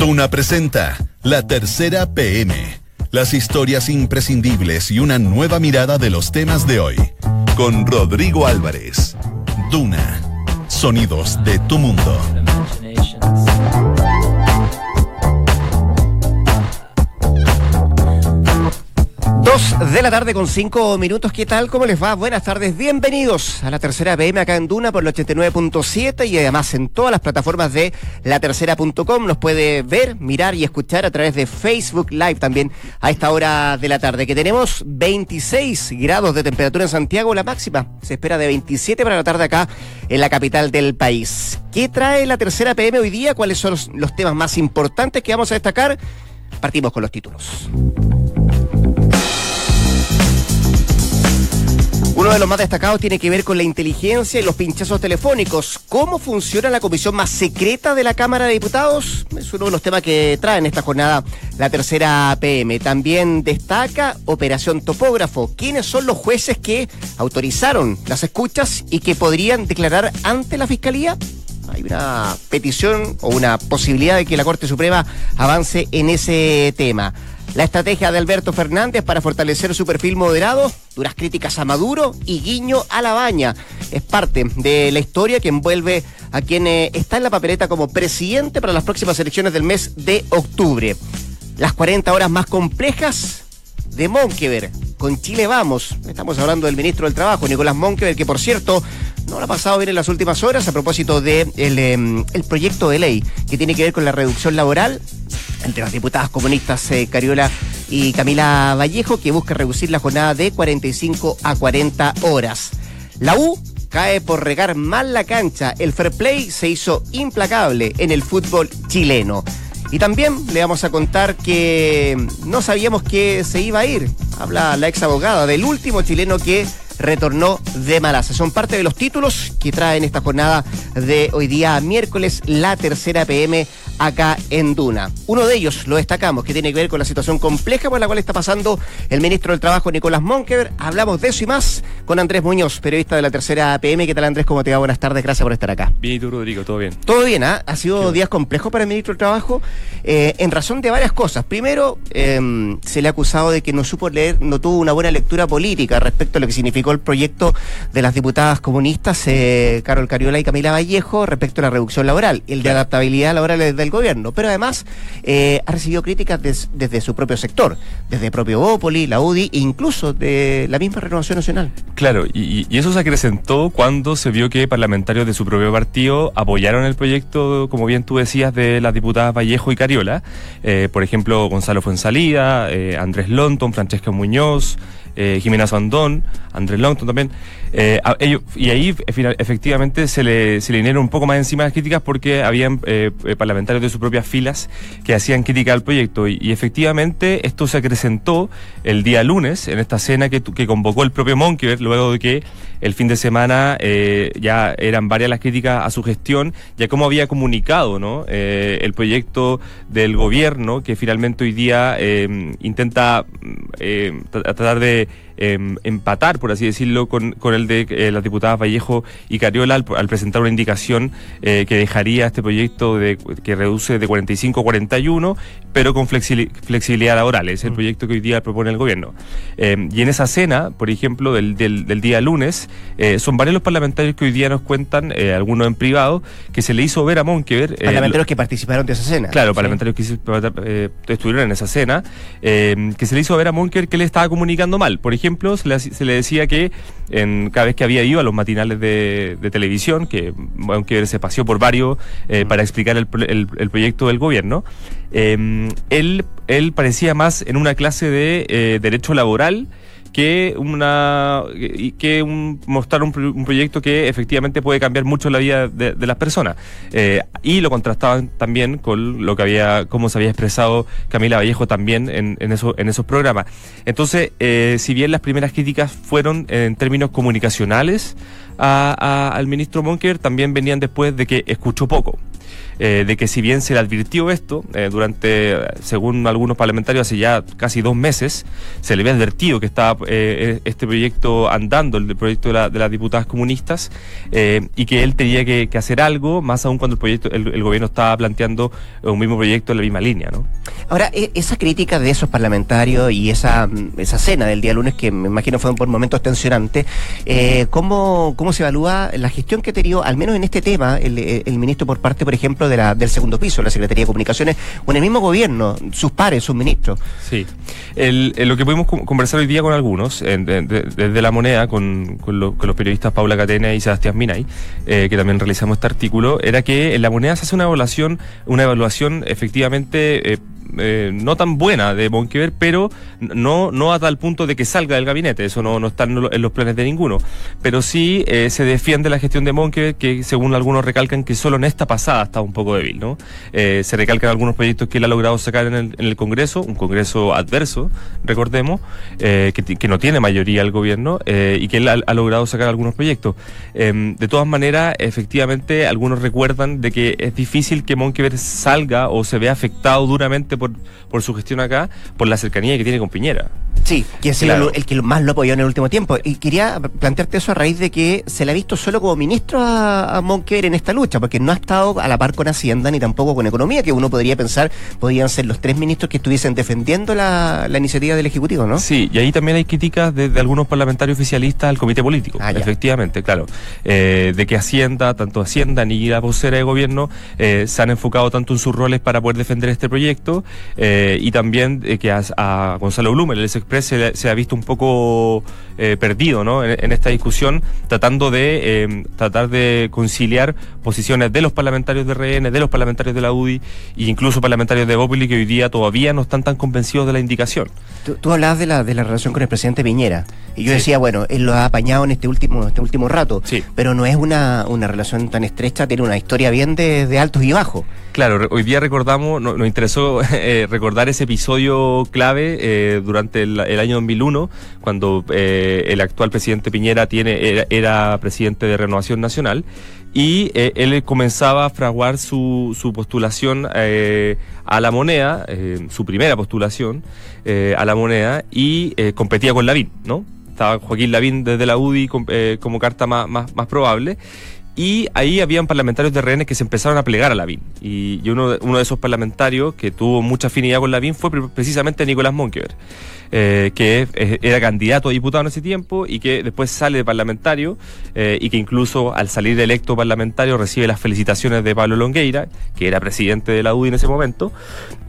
Duna presenta La Tercera PM. Las historias imprescindibles y una nueva mirada de los temas de hoy. Con Rodrigo Álvarez. Duna. Sonidos de tu mundo. Dos de la tarde con cinco minutos. ¿Qué tal? ¿Cómo les va? Buenas tardes. Bienvenidos a la tercera PM acá en Duna por el 89.7 y además en todas las plataformas de latercera.com. Nos puede ver, mirar y escuchar a través de Facebook Live también a esta hora de la tarde. Que tenemos 26 grados de temperatura en Santiago. La máxima se espera de 27 para la tarde acá en la capital del país. ¿Qué trae la tercera PM hoy día? ¿Cuáles son los, los temas más importantes que vamos a destacar? Partimos con los títulos. Uno de los más destacados tiene que ver con la inteligencia y los pinchazos telefónicos. ¿Cómo funciona la comisión más secreta de la Cámara de Diputados? Es uno de los temas que trae en esta jornada la tercera PM. También destaca Operación Topógrafo. ¿Quiénes son los jueces que autorizaron las escuchas y que podrían declarar ante la Fiscalía? hay una petición o una posibilidad de que la Corte Suprema avance en ese tema. La estrategia de Alberto Fernández para fortalecer su perfil moderado, duras críticas a Maduro y guiño a la baña. Es parte de la historia que envuelve a quien eh, está en la papeleta como presidente para las próximas elecciones del mes de octubre. Las 40 horas más complejas de Monkever. Con Chile vamos. Estamos hablando del ministro del Trabajo, Nicolás Monkever, que por cierto no lo ha pasado bien en las últimas horas a propósito del de em, el proyecto de ley que tiene que ver con la reducción laboral entre las diputadas comunistas eh, Cariola y Camila Vallejo, que busca reducir la jornada de 45 a 40 horas. La U cae por regar mal la cancha. El fair play se hizo implacable en el fútbol chileno. Y también le vamos a contar que no sabíamos que se iba a ir. Habla la ex abogada del último chileno que retornó de Malasia. Son parte de los títulos que traen esta jornada de hoy día miércoles, la tercera PM acá en Duna. Uno de ellos lo destacamos, que tiene que ver con la situación compleja por la cual está pasando el ministro del Trabajo, Nicolás Monkever. Hablamos de eso y más con Andrés Muñoz, periodista de la tercera PM. ¿Qué tal, Andrés? ¿Cómo te va? Buenas tardes, gracias por estar acá. Bien, y tú, Rodrigo, todo bien. Todo bien, ¿ah? Ha sido días complejos para el ministro del Trabajo eh, en razón de varias cosas. Primero, eh, se le ha acusado de que no supo leer, no tuvo una buena lectura política respecto a lo que significó el proyecto de las diputadas comunistas, eh, Carol Cariola y Camila Vallejo, respecto a la reducción laboral, el de adaptabilidad laboral del gobierno, pero además eh, ha recibido críticas desde su propio sector, desde el propio Bópoli, la UDI e incluso de la misma Renovación Nacional. Claro, y, eso se acrecentó cuando se vio que parlamentarios de su propio partido apoyaron el proyecto, como bien tú decías, de las diputadas Vallejo y Cariola. Eh, por ejemplo, Gonzalo Fuensalida, eh, Andrés Lonton, Francesca Muñoz, eh, Jimena Sandón, Andrés Longton también. Eh, y ahí efectivamente se le, se le vinieron un poco más encima las críticas porque habían eh, parlamentarios de sus propias filas que hacían crítica al proyecto. Y, efectivamente esto se acrecentó el día lunes en esta cena que, que convocó el propio Monkever luego de que el fin de semana ya eran varias las críticas a su gestión, ya como había comunicado ¿no? el proyecto del gobierno que finalmente hoy día intenta tratar de Em, empatar, por así decirlo, con, con el de eh, las diputadas Vallejo y Cariola al, presentar una indicación eh, que dejaría este proyecto de, que reduce de 45 a 41, pero con flexibilidad laboral. Es el mm. proyecto que hoy día propone el gobierno. Em, y en esa cena, por ejemplo, del, del, del día lunes, eh, son varios los parlamentarios que hoy día nos cuentan, algunos en privado, que se le hizo ver a Monkever. parlamentarios que participaron de esa cena. Claro, parlamentarios que estuvieron en esa cena, em, que se le hizo ver a Monkever que le estaba comunicando mal. Por ejemplo, se le, decía que en, cada vez que había ido a los matinales de, televisión, que aunque se paseó por varios eh, para explicar el, proyecto del gobierno, em, él, él parecía más en una clase de eh, derecho laboral que una que un, mostrar un, proyecto que efectivamente puede cambiar mucho la vida de, las personas. Eh, y lo contrastaban también con lo que había cómo se había expresado Camila Vallejo también en, en, eso, en esos programas. Entonces eh, si bien las primeras críticas fueron en términos comunicacionales al ministro Monker también venían después de que escuchó poco eh, de que si bien se le advirtió esto eh, durante, según algunos parlamentarios, hace ya casi dos meses, se le había advertido que estaba este proyecto andando, el proyecto de, la, de las diputadas comunistas, y que él tenía que, hacer algo, más aún cuando el proyecto, el, gobierno estaba planteando un mismo proyecto en la misma línea, ¿no? Ahora, e, esa crítica de esos parlamentarios y esa, esa cena del día lunes, que me imagino fue por momentos tensionante, ¿cómo, ¿cómo se evalúa la gestión que ha tenido, al menos en este tema, el ministro por parte, por ejemplo, de la, del segundo piso, la Secretaría de Comunicaciones, o en el mismo gobierno, sus pares, sus ministros. Sí. El, lo que pudimos conversar hoy día con algunos, desde la moneda, con, con, los periodistas Paula Catena y Sebastián Minay, eh, que también realizamos este artículo, era que en la moneda se hace una evaluación, una evaluación efectivamente eh, eh, no tan buena de Monkever, pero no, no a tal punto de que salga del gabinete, eso no, no está en los planes de ninguno. Pero sí eh, se defiende la gestión de Monkever, que según algunos recalcan que solo en esta pasada está un poco débil, ¿no? Eh, se recalcan algunos proyectos que él ha logrado sacar en el, en el Congreso, un Congreso adverso, recordemos, que, que, no tiene mayoría el gobierno, y que él ha, logrado sacar algunos proyectos. Em, de todas maneras, efectivamente, algunos recuerdan de que es difícil que Monkever salga o se vea afectado duramente por, por su gestión acá, por la cercanía que tiene con Piñera. Sí, que es el, que más lo apoyó en el último tiempo. Y quería plantearte eso a raíz de que se le ha visto solo como ministro a, a Monker en esta lucha, porque no ha estado a la par con Hacienda ni tampoco con Economía, que uno podría pensar podrían ser los tres ministros que estuviesen defendiendo la, iniciativa del Ejecutivo, ¿no? Sí, y ahí también hay críticas de, algunos parlamentarios oficialistas al comité político, ah, efectivamente, claro, eh, de que Hacienda, tanto Hacienda ni la vocera de gobierno, eh, se han enfocado tanto en sus roles para poder defender este proyecto, eh, y también que a, Gonzalo Blumer, el Express, se, ha visto un poco perdido ¿no? En, esta discusión, tratando de tratar de conciliar posiciones de los parlamentarios de RN, de los parlamentarios de la UDI e incluso parlamentarios de Bópoli que hoy día todavía no están tan convencidos de la indicación. Tú, hablabas de la, de la relación con el presidente Piñera y yo decía, bueno, él lo ha apañado en este último, este último rato, sí. pero no es una, una relación tan estrecha, tiene una historia bien de, de altos y bajos. Claro, hoy día recordamos, nos, interesó eh, recordar ese episodio clave eh, durante el, año 2001, cuando eh, el actual presidente Piñera tiene era, presidente de Renovación Nacional y él comenzaba a fraguar su, su postulación a la moneda, su primera postulación a la moneda y competía con Lavín, ¿no? Estaba Joaquín Lavín desde la UDI como carta más, más, más probable y ahí habían parlamentarios de RN que se empezaron a plegar a Lavín. Y, uno, uno de esos parlamentarios que tuvo mucha afinidad con Lavín fue precisamente Nicolás Monkever, eh, que era candidato a diputado en ese tiempo y que después sale de parlamentario eh, y que incluso al salir electo parlamentario recibe las felicitaciones de Pablo Longueira, que era presidente de la UDI en ese momento.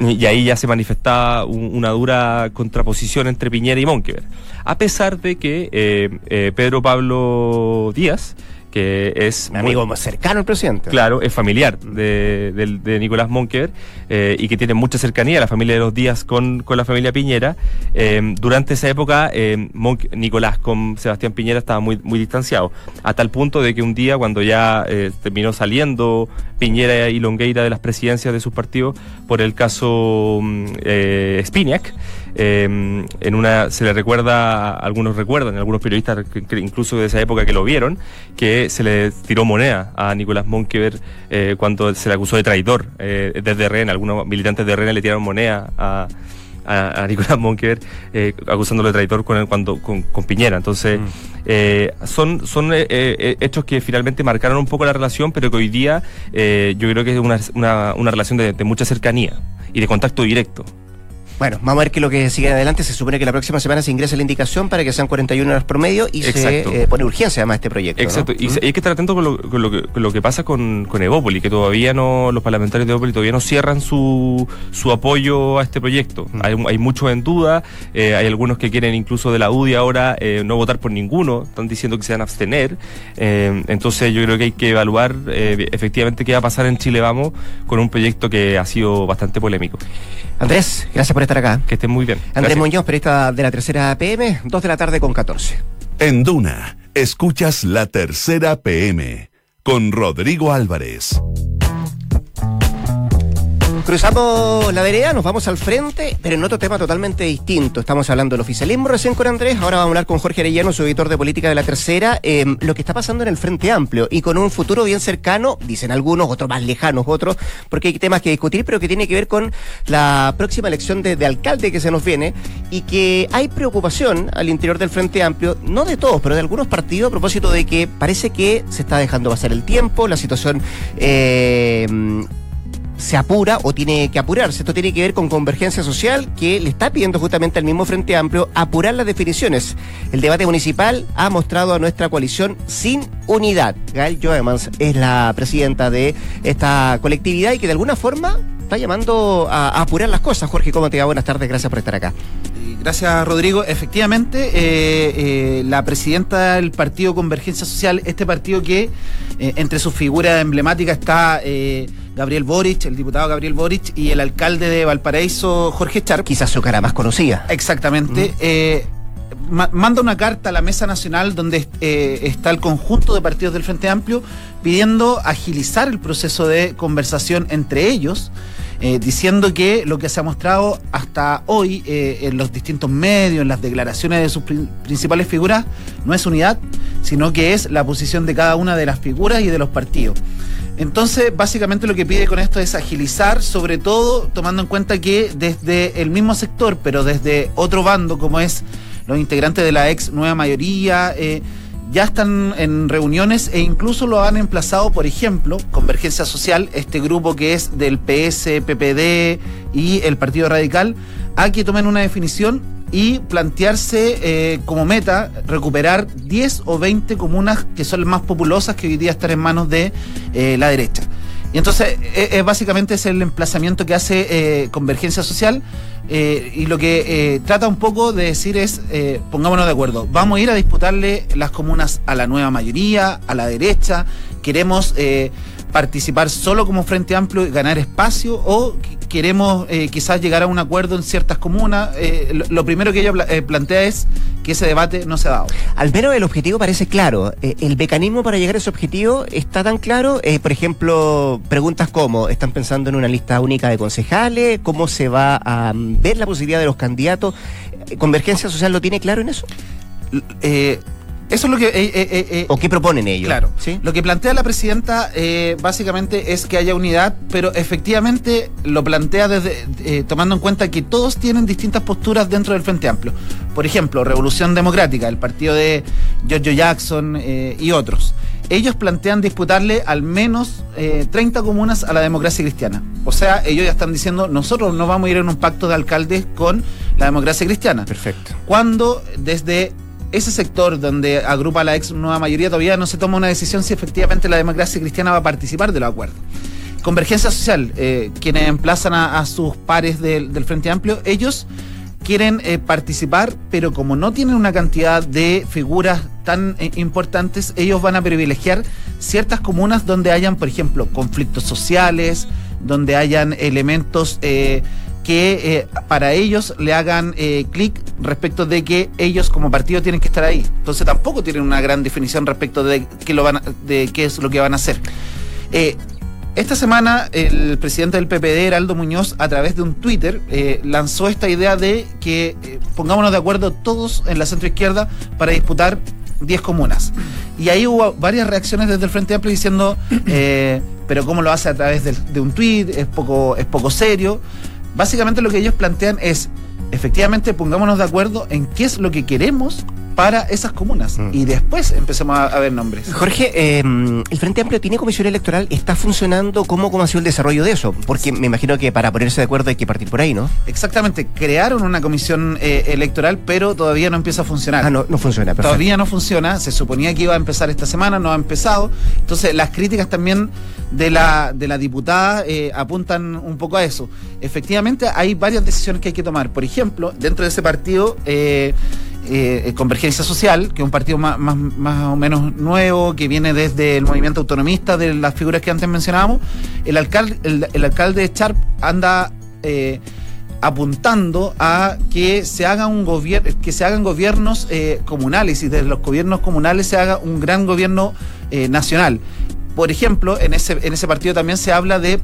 Y ahí ya se manifestaba una dura contraposición entre Piñera y Monkever. A pesar de que eh, Pedro Pablo Díaz, que es... amigo más cercano al presidente. Claro, es familiar de, de, Nicolás Monker eh, y que tiene mucha cercanía, la familia de los Díaz con, con la familia Piñera. Eh, durante esa época, eh, Nicolás con Sebastián Piñera estaba muy, muy distanciado, a tal punto de que un día cuando ya terminó saliendo Piñera y Longueira de las presidencias de sus partidos por el caso mm, Spiniak, eh, en una se le recuerda, algunos recuerdan, algunos periodistas incluso de esa época que lo vieron, que se le tiró moneda a Nicolás Monkever eh, cuando se le acusó de traidor eh, desde RN. Algunos militantes de RN le tiraron moneda a, a, Nicolás Monkever eh, acusándolo de traidor con, cuando, con, Piñera. Entonces, mm. eh, son, son eh, hechos que finalmente marcaron un poco la relación, pero que hoy día yo creo que es una, una, una relación de, de mucha cercanía y de contacto directo. Bueno, vamos a ver qué es lo que sigue adelante. Se supone que la próxima semana se ingresa la indicación para que sean 41 horas promedio y se eh, pone urgencia además este proyecto. Exacto. Y hay que estar atento con lo, que, pasa con, con Evópoli, que todavía no, los parlamentarios de Evópoli todavía no cierran su, su apoyo a este proyecto. Hay, hay muchos en duda, eh, hay algunos que quieren incluso de la UDI ahora eh, no votar por ninguno, están diciendo que se van a abstener. entonces yo creo que hay que evaluar efectivamente qué va a pasar en Chile Vamos con un proyecto que ha sido bastante polémico. Andrés, gracias por estar acá. Que estén muy bien. Andrés Muñoz, periodista de la tercera PM, 2 de la tarde con 14. En Duna, escuchas la tercera PM con Rodrigo Álvarez. Cruzamos la vereda, nos vamos al frente, pero en otro tema totalmente distinto. Estamos hablando del oficialismo recién con Andrés, ahora vamos a hablar con Jorge Arellano, su editor de política de la tercera, eh, lo que está pasando en el Frente Amplio y con un futuro bien cercano, dicen algunos, otros más lejanos, otros, porque hay temas que discutir, pero que tiene que ver con la próxima elección de, de alcalde que se nos viene y que hay preocupación al interior del Frente Amplio, no de todos, pero de algunos partidos a propósito de que parece que se está dejando pasar el tiempo, la situación... Eh, se apura o tiene que apurarse. Esto tiene que ver con convergencia social que le está pidiendo justamente al mismo Frente Amplio apurar las definiciones. El debate municipal ha mostrado a nuestra coalición sin unidad. Gail Joemans es la presidenta de esta colectividad y que de alguna forma está llamando a, apurar las cosas. Jorge, ¿cómo te va? Buenas tardes, gracias por estar acá. Gracias, Rodrigo. Efectivamente, eh, eh, la presidenta del Partido Convergencia Social, este partido que eh, entre sus figuras emblemáticas está Gabriel Boric, el diputado Gabriel Boric, y el alcalde de Valparaíso, Jorge Char. Quizás su cara más conocida. Exactamente. manda una carta a la Mesa Nacional donde está el conjunto de partidos del Frente Amplio pidiendo agilizar el proceso de conversación entre ellos eh, diciendo que lo que se ha mostrado hasta hoy eh, en los distintos medios, en las declaraciones de sus principales figuras, no es unidad, sino que es la posición de cada una de las figuras y de los partidos. Entonces, básicamente lo que pide con esto es agilizar, sobre todo tomando en cuenta que desde el mismo sector, pero desde otro bando, como es los integrantes de la ex nueva mayoría, eh, ya están en reuniones e incluso lo han emplazado, por ejemplo, Convergencia Social, este grupo que es del PS, PPD y el Partido Radical, a que tomen una definición y plantearse eh, como meta recuperar 10 o 20 comunas que son las más populosas que hoy día están en manos de eh, la derecha. Y entonces, es, básicamente es el emplazamiento que hace eh, Convergencia Social. Eh, y lo que eh, trata un poco de decir es, pongámonos de acuerdo, vamos a ir a disputarle las comunas a la nueva mayoría, a la derecha, queremos participar solo como Frente Amplio y ganar espacio o queremos eh, quizás llegar a un acuerdo en ciertas comunas. Eh, lo, primero que ella eh, plantea es que ese debate no se ha dado. Al menos el objetivo parece claro. el mecanismo para llegar a ese objetivo está tan claro. por ejemplo, preguntas como, ¿están pensando en una lista única de concejales? ¿Cómo se va a mm, ver la posibilidad de los candidatos? ¿Convergencia Social lo tiene claro en eso? Eso es lo que... Eh, eh, eh, ¿O qué proponen ellos? Claro. ¿Sí? Lo que plantea la presidenta básicamente es que haya unidad, pero efectivamente lo plantea desde tomando en cuenta que todos tienen distintas posturas dentro del Frente Amplio. Por ejemplo, Revolución Democrática, el partido de Giorgio Jackson y otros. Ellos plantean disputarle al menos 30 comunas a la democracia cristiana. O sea, ellos ya están diciendo, nosotros no vamos a ir en un pacto de alcaldes con la democracia cristiana. Perfecto. Cuando desde ese sector donde agrupa la ex nueva mayoría todavía no se toma una decisión si efectivamente la democracia cristiana va a participar de los acuerdos. Convergencia Social, eh, quienes emplazan a, sus pares del, Frente Amplio, ellos quieren eh, participar, pero como no tienen una cantidad de figuras tan eh, importantes, ellos van a privilegiar ciertas comunas donde hayan, por ejemplo, conflictos sociales, donde hayan elementos que eh, para ellos le hagan eh, clic respecto de que ellos como partido tienen que estar ahí. Entonces tampoco tienen una gran definición respecto de qué, lo van de qué es lo que van a hacer. Eh, esta semana el presidente del PPD, Heraldo Muñoz, a través de un Twitter, lanzó esta idea de que pongámonos de acuerdo todos en la centro izquierda para disputar 10 comunas. Y ahí hubo varias reacciones desde el Frente Amplio diciendo, pero ¿cómo lo hace a través de, de un tweet? Es poco, es poco serio. Básicamente lo que ellos plantean es, efectivamente, pongámonos de acuerdo en qué es lo que queremos para esas comunas. Mm. Y después empecemos a, ver nombres. Jorge, em, ¿el Frente Amplio tiene comisión electoral? ¿Está funcionando? ¿Cómo, ¿Cómo ha sido el desarrollo de eso? Porque me imagino que para ponerse de acuerdo hay que partir por ahí, ¿no? Exactamente. Crearon una comisión eh, electoral, pero todavía no empieza a funcionar. Ah, no, no funciona. Perfecto. Todavía no funciona. Se suponía que iba a empezar esta semana, no ha empezado. Entonces, las críticas también de la, de la diputada eh, apuntan un poco a eso. Efectivamente, hay varias decisiones que hay que tomar. Por ejemplo, dentro de ese partido... Eh, eh, eh, Convergencia Social, que es un partido más, o menos nuevo, que viene desde el movimiento autonomista, de las figuras que antes mencionábamos, el alcalde, el, alcalde de Charp anda eh, apuntando a que se haga un gobierno, que se hagan gobiernos comunales y desde los gobiernos comunales se haga un gran gobierno nacional. Por ejemplo, en ese, en ese partido también se habla de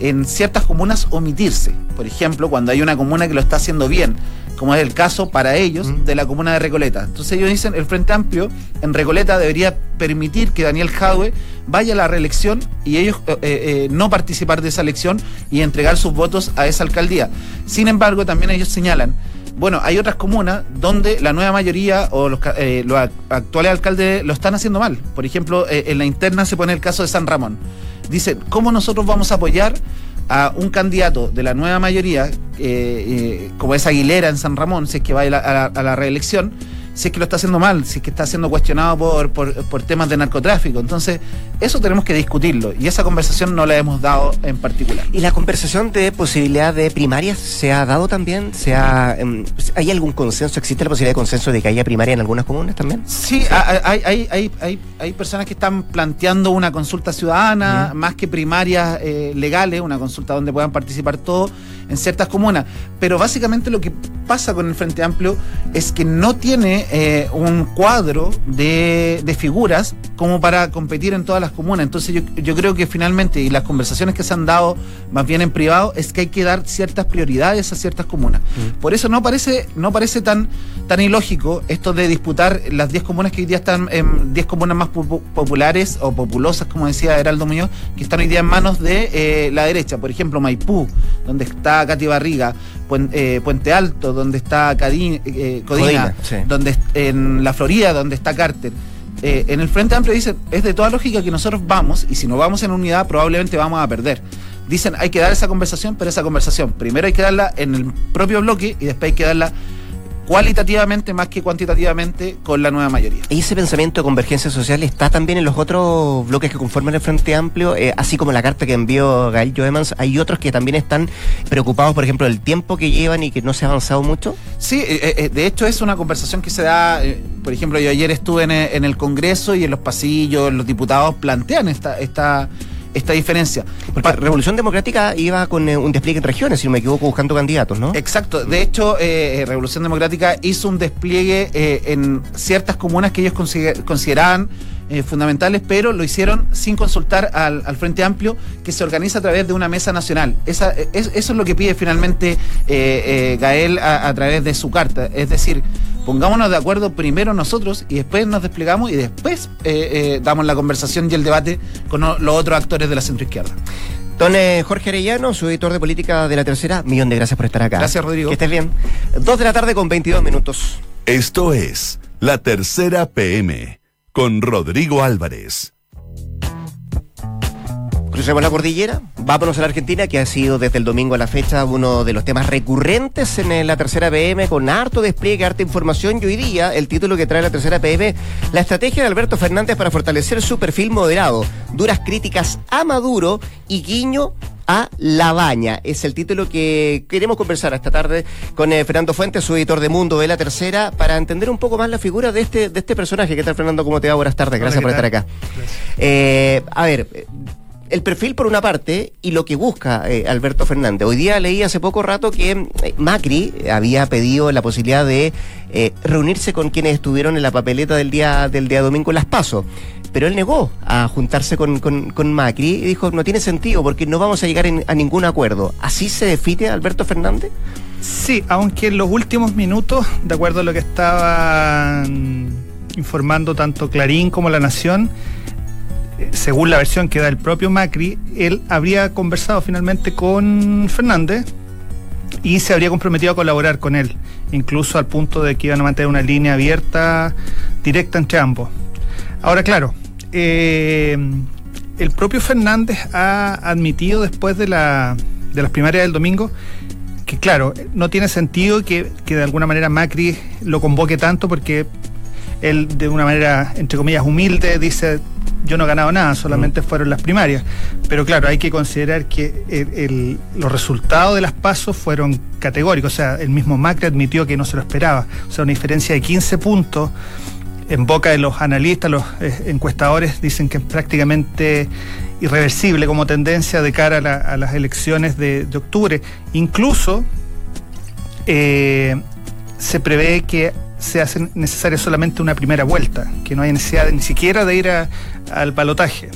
en ciertas comunas omitirse. Por ejemplo, cuando hay una comuna que lo está haciendo bien, como es el caso para ellos de la comuna de Recoleta. Entonces ellos dicen, el Frente Amplio en Recoleta debería permitir que Daniel Jadwe vaya a la reelección y ellos eh, eh, no participar de esa elección y entregar sus votos a esa alcaldía. Sin embargo, también ellos señalan bueno, hay otras comunas donde la nueva mayoría o los, eh, los actuales alcaldes lo están haciendo mal. Por ejemplo, eh, en la interna se pone el caso de San Ramón. Dice, ¿cómo nosotros vamos a apoyar a un candidato de la nueva mayoría, eh, como es Aguilera en San Ramón, si es que va a la reelección? Si es que lo está haciendo mal, si es que está siendo cuestionado por, por, temas de narcotráfico. Entonces, eso tenemos que discutirlo y esa conversación no la hemos dado en particular. ¿Y la conversación de posibilidad de primarias se ha dado también? ¿Se ha, em, ¿Hay algún consenso? ¿Existe la posibilidad de consenso de que haya primaria en algunas comunas también? Sí, Hay, hay, hay, hay, hay personas que están planteando una consulta ciudadana, más que primarias eh, legales, una consulta donde puedan participar todos en ciertas comunas. Pero básicamente lo que pasa con el Frente Amplio es que no tiene eh, un cuadro de, de, figuras como para competir en todas las comunas. Entonces yo, yo, creo que finalmente, y las conversaciones que se han dado más bien en privado, es que hay que dar ciertas prioridades a ciertas comunas. Mm. Por eso no parece, no parece tan, tan ilógico esto de disputar las 10 comunas que hoy día están en 10 comunas más populares o populosas, como decía Heraldo Muñoz, que están hoy día en manos de eh, la derecha. Por ejemplo, Maipú, donde está Katy Barriga, eh, Puente Alto, donde está eh, Codina, donde en la Florida, donde está Carter. Eh, en el Frente Amplio dicen, es de toda lógica que nosotros vamos, y si no vamos en unidad, probablemente vamos a perder. Dicen, hay que dar esa conversación, pero esa conversación primero hay que darla en el propio bloque y después hay que darla cualitativamente más que cuantitativamente con la nueva mayoría. ¿Y ese pensamiento de convergencia social está también en los otros bloques que conforman el Frente Amplio? Eh, así como la carta que envió Gael Joemans, ¿hay otros que también están preocupados, por ejemplo, del tiempo que llevan y que no se ha avanzado mucho? Sí, eh, eh, de hecho es una conversación que se da, por ejemplo, yo ayer estuve en, en el Congreso y en los pasillos los diputados plantean esta... esta esta diferencia. Porque Revolución Democrática iba con eh, un despliegue en regiones, si no me equivoco, buscando candidatos, ¿no? Exacto. De hecho, eh, eh, Revolución Democrática hizo un despliegue en ciertas comunas que ellos consideraban fundamentales, pero lo hicieron sin consultar al, Frente Amplio, que se organiza a través de una mesa nacional. Esa, eso es lo que pide finalmente Gael a, a través de su carta. Es decir, pongámonos de acuerdo primero nosotros y después nos desplegamos y después eh, eh, damos la conversación y el debate con los otros actores de la centroizquierda. Don eh, Jorge Arellano, su editor de política de la tercera, millón de gracias por estar acá. Gracias, Rodrigo. Que estés bien. Dos de la tarde con 22 minutos. Esto es La Tercera PM con Rodrigo Álvarez. Crucemos la cordillera, vámonos a la Argentina, que ha sido desde el domingo a la fecha uno de los temas recurrentes en la tercera PM, con harto despliegue, harta información. Y hoy día, el título que trae la tercera PM, la estrategia de Alberto Fernández para fortalecer su perfil moderado. Duras críticas a Maduro y guiño a La Baña. Es el título que queremos conversar esta tarde con eh, Fernando Fuentes, su editor de Mundo de la Tercera, para entender un poco más la figura de este, de este personaje. ¿Qué tal, Fernando? ¿Cómo te va? Buenas tardes. Gracias por estar acá. Eh, a ver el perfil por una parte y lo que busca eh, Alberto Fernández. Hoy día leí hace poco rato que eh, Macri había pedido la posibilidad de eh, reunirse con quienes estuvieron en la papeleta del día del día domingo en Las Paso. Pero él negó a juntarse con, con, Macri y dijo, no tiene sentido porque no vamos a llegar a ningún acuerdo. ¿Así se define Alberto Fernández? Sí, aunque en los últimos minutos, de acuerdo a lo que estaban informando tanto Clarín como La Nación, según la versión que da el propio Macri, él habría conversado finalmente con Fernández y se habría comprometido a colaborar con él, incluso al punto de que iban a mantener una línea abierta, directa entre ambos. Ahora, claro, eh, el propio Fernández ha admitido después de, la, de las primarias del domingo que, claro, no tiene sentido que, que de alguna manera Macri lo convoque tanto porque él de una manera, entre comillas, humilde, dice, yo no he ganado nada, solamente mm. fueron las primarias. Pero claro, hay que considerar que los resultados de las pasos fueron categóricos. O sea, el mismo Macri admitió que no se lo esperaba. O sea, una diferencia de 15 puntos en boca de los analistas, los eh, encuestadores dicen que es prácticamente irreversible como tendencia de cara a, las elecciones de, octubre. Incluso eh, se prevé que se hace necesaria solamente una primera vuelta, que no hay necesidad ni siquiera de ir a, al balotaje.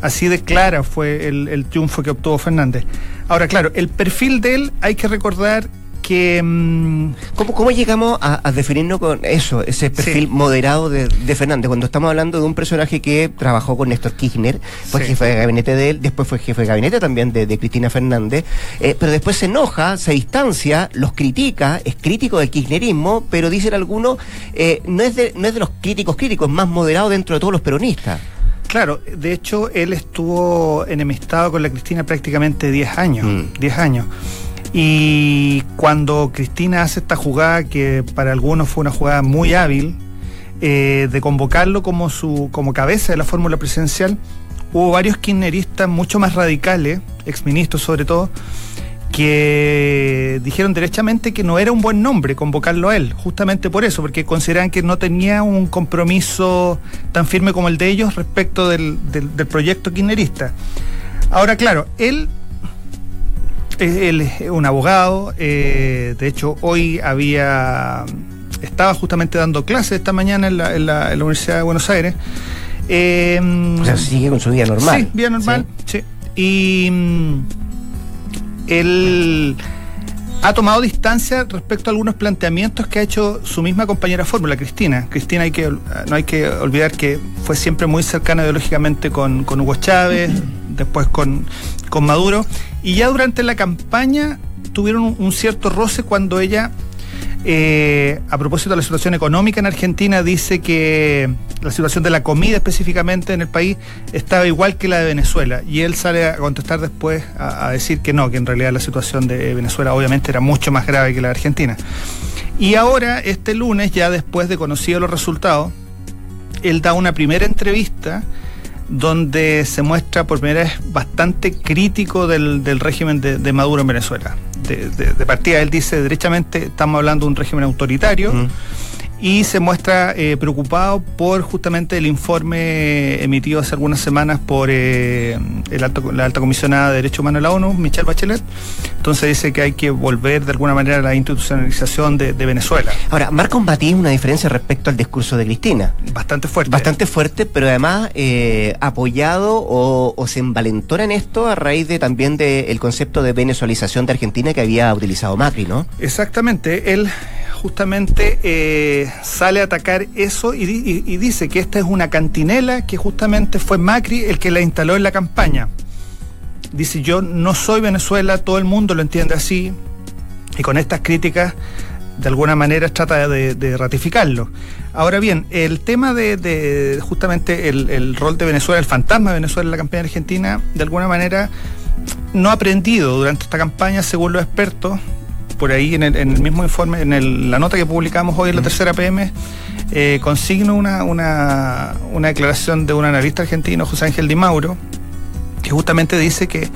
Así de clara fue el, el triunfo que obtuvo Fernández. Ahora, claro, el perfil de él hay que recordar que... mm, ¿Cómo, cómo llegamos a, a definirnos con eso, ese perfil Sí. moderado de, de Fernández? Cuando estamos hablando de un personaje que trabajó con Néstor Kirchner, fue Sí. jefe de gabinete de él, después fue jefe de gabinete también de, de Cristina Fernández, eh, pero después se enoja, se distancia, los critica, es crítico del kirchnerismo, pero dicen algunos, eh, no, es de, no es de los críticos críticos, es más moderado dentro de todos los peronistas. Claro, de hecho él estuvo enemistado con la Cristina prácticamente 10 años, Mm. 10 años. Y cuando Cristina hace esta jugada, que para algunos fue una jugada muy hábil, eh, de convocarlo como su como cabeza de la fórmula presidencial, hubo varios kirchneristas mucho más radicales, exministros sobre todo, que dijeron derechamente que no era un buen nombre convocarlo a él, justamente por eso, porque consideran que no tenía un compromiso tan firme como el de ellos respecto del, del- del proyecto kirchnerista. Ahora, claro, él, él es un abogado, eh, de hecho hoy había, estaba justamente dando clases esta mañana en la, en la- en la Universidad de Buenos Aires. Eh, O sea, sigue con su vida normal. Sí, vida normal. Sí. Y mm, él ha tomado distancia respecto a algunos planteamientos que ha hecho su misma compañera fórmula, Cristina. Cristina hay que, no hay que olvidar que fue siempre muy cercana ideológicamente con, con Hugo Chávez, después con, con Maduro, y ya durante la campaña tuvieron un, un cierto roce cuando ella eh, a propósito de la situación económica en Argentina, dice que la situación de la comida específicamente en el país estaba igual que la de Venezuela. Y él sale a contestar después a, decir que no, que en realidad la situación de Venezuela obviamente era mucho más grave que la de Argentina. Y ahora, este lunes, ya después de conocidos los resultados, él da una primera entrevista donde se muestra por primera vez bastante crítico del, régimen de Maduro en Venezuela. De, de- de partida, él dice, derechamente estamos hablando de un régimen autoritario. Mm. Y se muestra eh, preocupado por justamente el informe emitido hace algunas semanas por eh, el alto- la alta comisionada de Derechos Humanos de la ONU, Michelle Bachelet. Entonces dice que hay que volver de alguna manera a la institucionalización de, de Venezuela. Ahora, marca un matiz, una diferencia respecto al discurso de Cristina. Bastante fuerte. Bastante fuerte, pero además eh, apoyado o, o se envalentona en esto a raíz de también del concepto de venezualización de Argentina que había utilizado Macri, ¿no? Exactamente, él justamente eh, sale a atacar eso y, y- dice que esta es una cantinela que justamente fue Macri el que la instaló en la campaña. Dice, yo no soy Venezuela, todo el mundo lo entiende así, y con estas críticas de alguna manera trata de, ratificarlo. Ahora bien, el tema de, de justamente el, el rol de Venezuela, el fantasma de Venezuela en la campaña argentina, de alguna manera no ha aprendido durante esta campaña, según los expertos, por ahí en el, en el mismo informe, en el- la nota que publicamos hoy en la tercera PM, eh, consigno una, una, una declaración de un analista argentino, José Ángel Di Mauro, que justamente dice que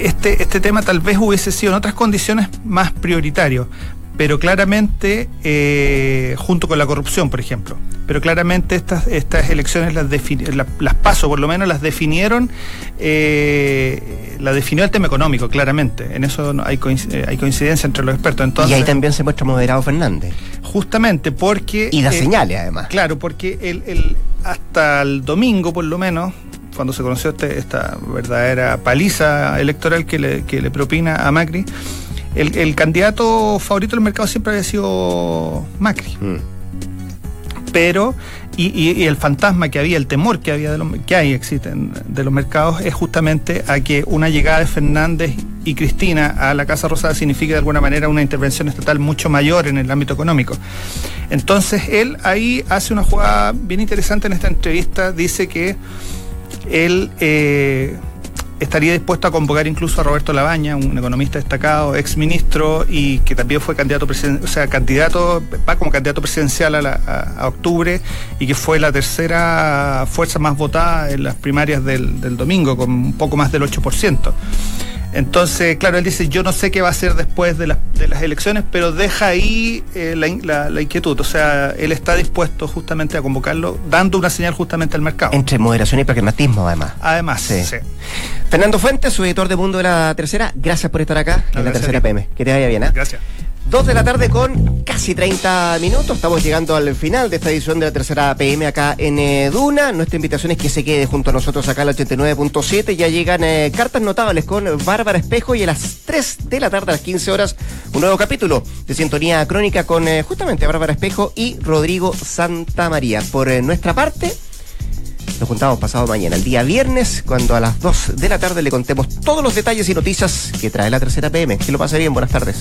este, este tema tal vez hubiese sido en otras condiciones más prioritario, pero claramente, eh, junto con la corrupción, por ejemplo, pero claramente estas, estas elecciones las, defini- la- las paso, por lo menos las definieron, eh, la definió el tema económico, claramente. En eso hay, eh, hay coincidencia entre los expertos. Entonces, y ahí también se muestra moderado Fernández. justamente porque... Y da eh, señales, además. Claro, porque el, el- hasta el domingo, por lo menos, cuando se conoció este- esta verdadera paliza electoral que le, que le propina a Macri, el, el candidato favorito del mercado siempre había sido Macri. Mm. Pero, y, y- y el fantasma que había, el temor que había de los, que hay, existen de los mercados, es justamente a que una llegada de Fernández y Cristina a la Casa Rosada signifique de alguna manera una intervención estatal mucho mayor en el ámbito económico. Entonces él ahí hace una jugada bien interesante en esta entrevista, dice que él eh, estaría dispuesto a convocar incluso a Roberto Labaña, un economista destacado, ex ministro y que también fue candidato o sea, candidato, va como candidato presidencial a, la- a octubre y que fue la tercera fuerza más votada en las primarias del, del domingo, con un poco más del 8%. Entonces, claro, él dice, yo no sé qué va a hacer después de, las- de las elecciones, pero deja ahí eh, la, la- la inquietud. O sea, él está dispuesto justamente a convocarlo, dando una señal justamente al mercado. Entre moderación y pragmatismo, además. Además, Sí. sí. Fernando Fuentes, su editor de Mundo de la Tercera, gracias por estar acá en la Tercera. PM. Que te vaya bien, ¿ah? Gracias. Dos de la tarde con casi 30 minutos. Estamos llegando al final de esta edición de la tercera PM acá en eh, Duna. Nuestra invitación es que se quede junto a nosotros acá al 89.7. Ya llegan eh, cartas notables con Bárbara Espejo y a las 3 de la tarde, a las 15 horas, un nuevo capítulo de Sintonía Crónica con eh, justamente Bárbara Espejo y Rodrigo Santa María. Por nuestra parte, nos juntamos pasado mañana, el día viernes, cuando a las 2 de la tarde le contemos todos los detalles y noticias que trae la tercera PM. Que lo pase bien, buenas tardes.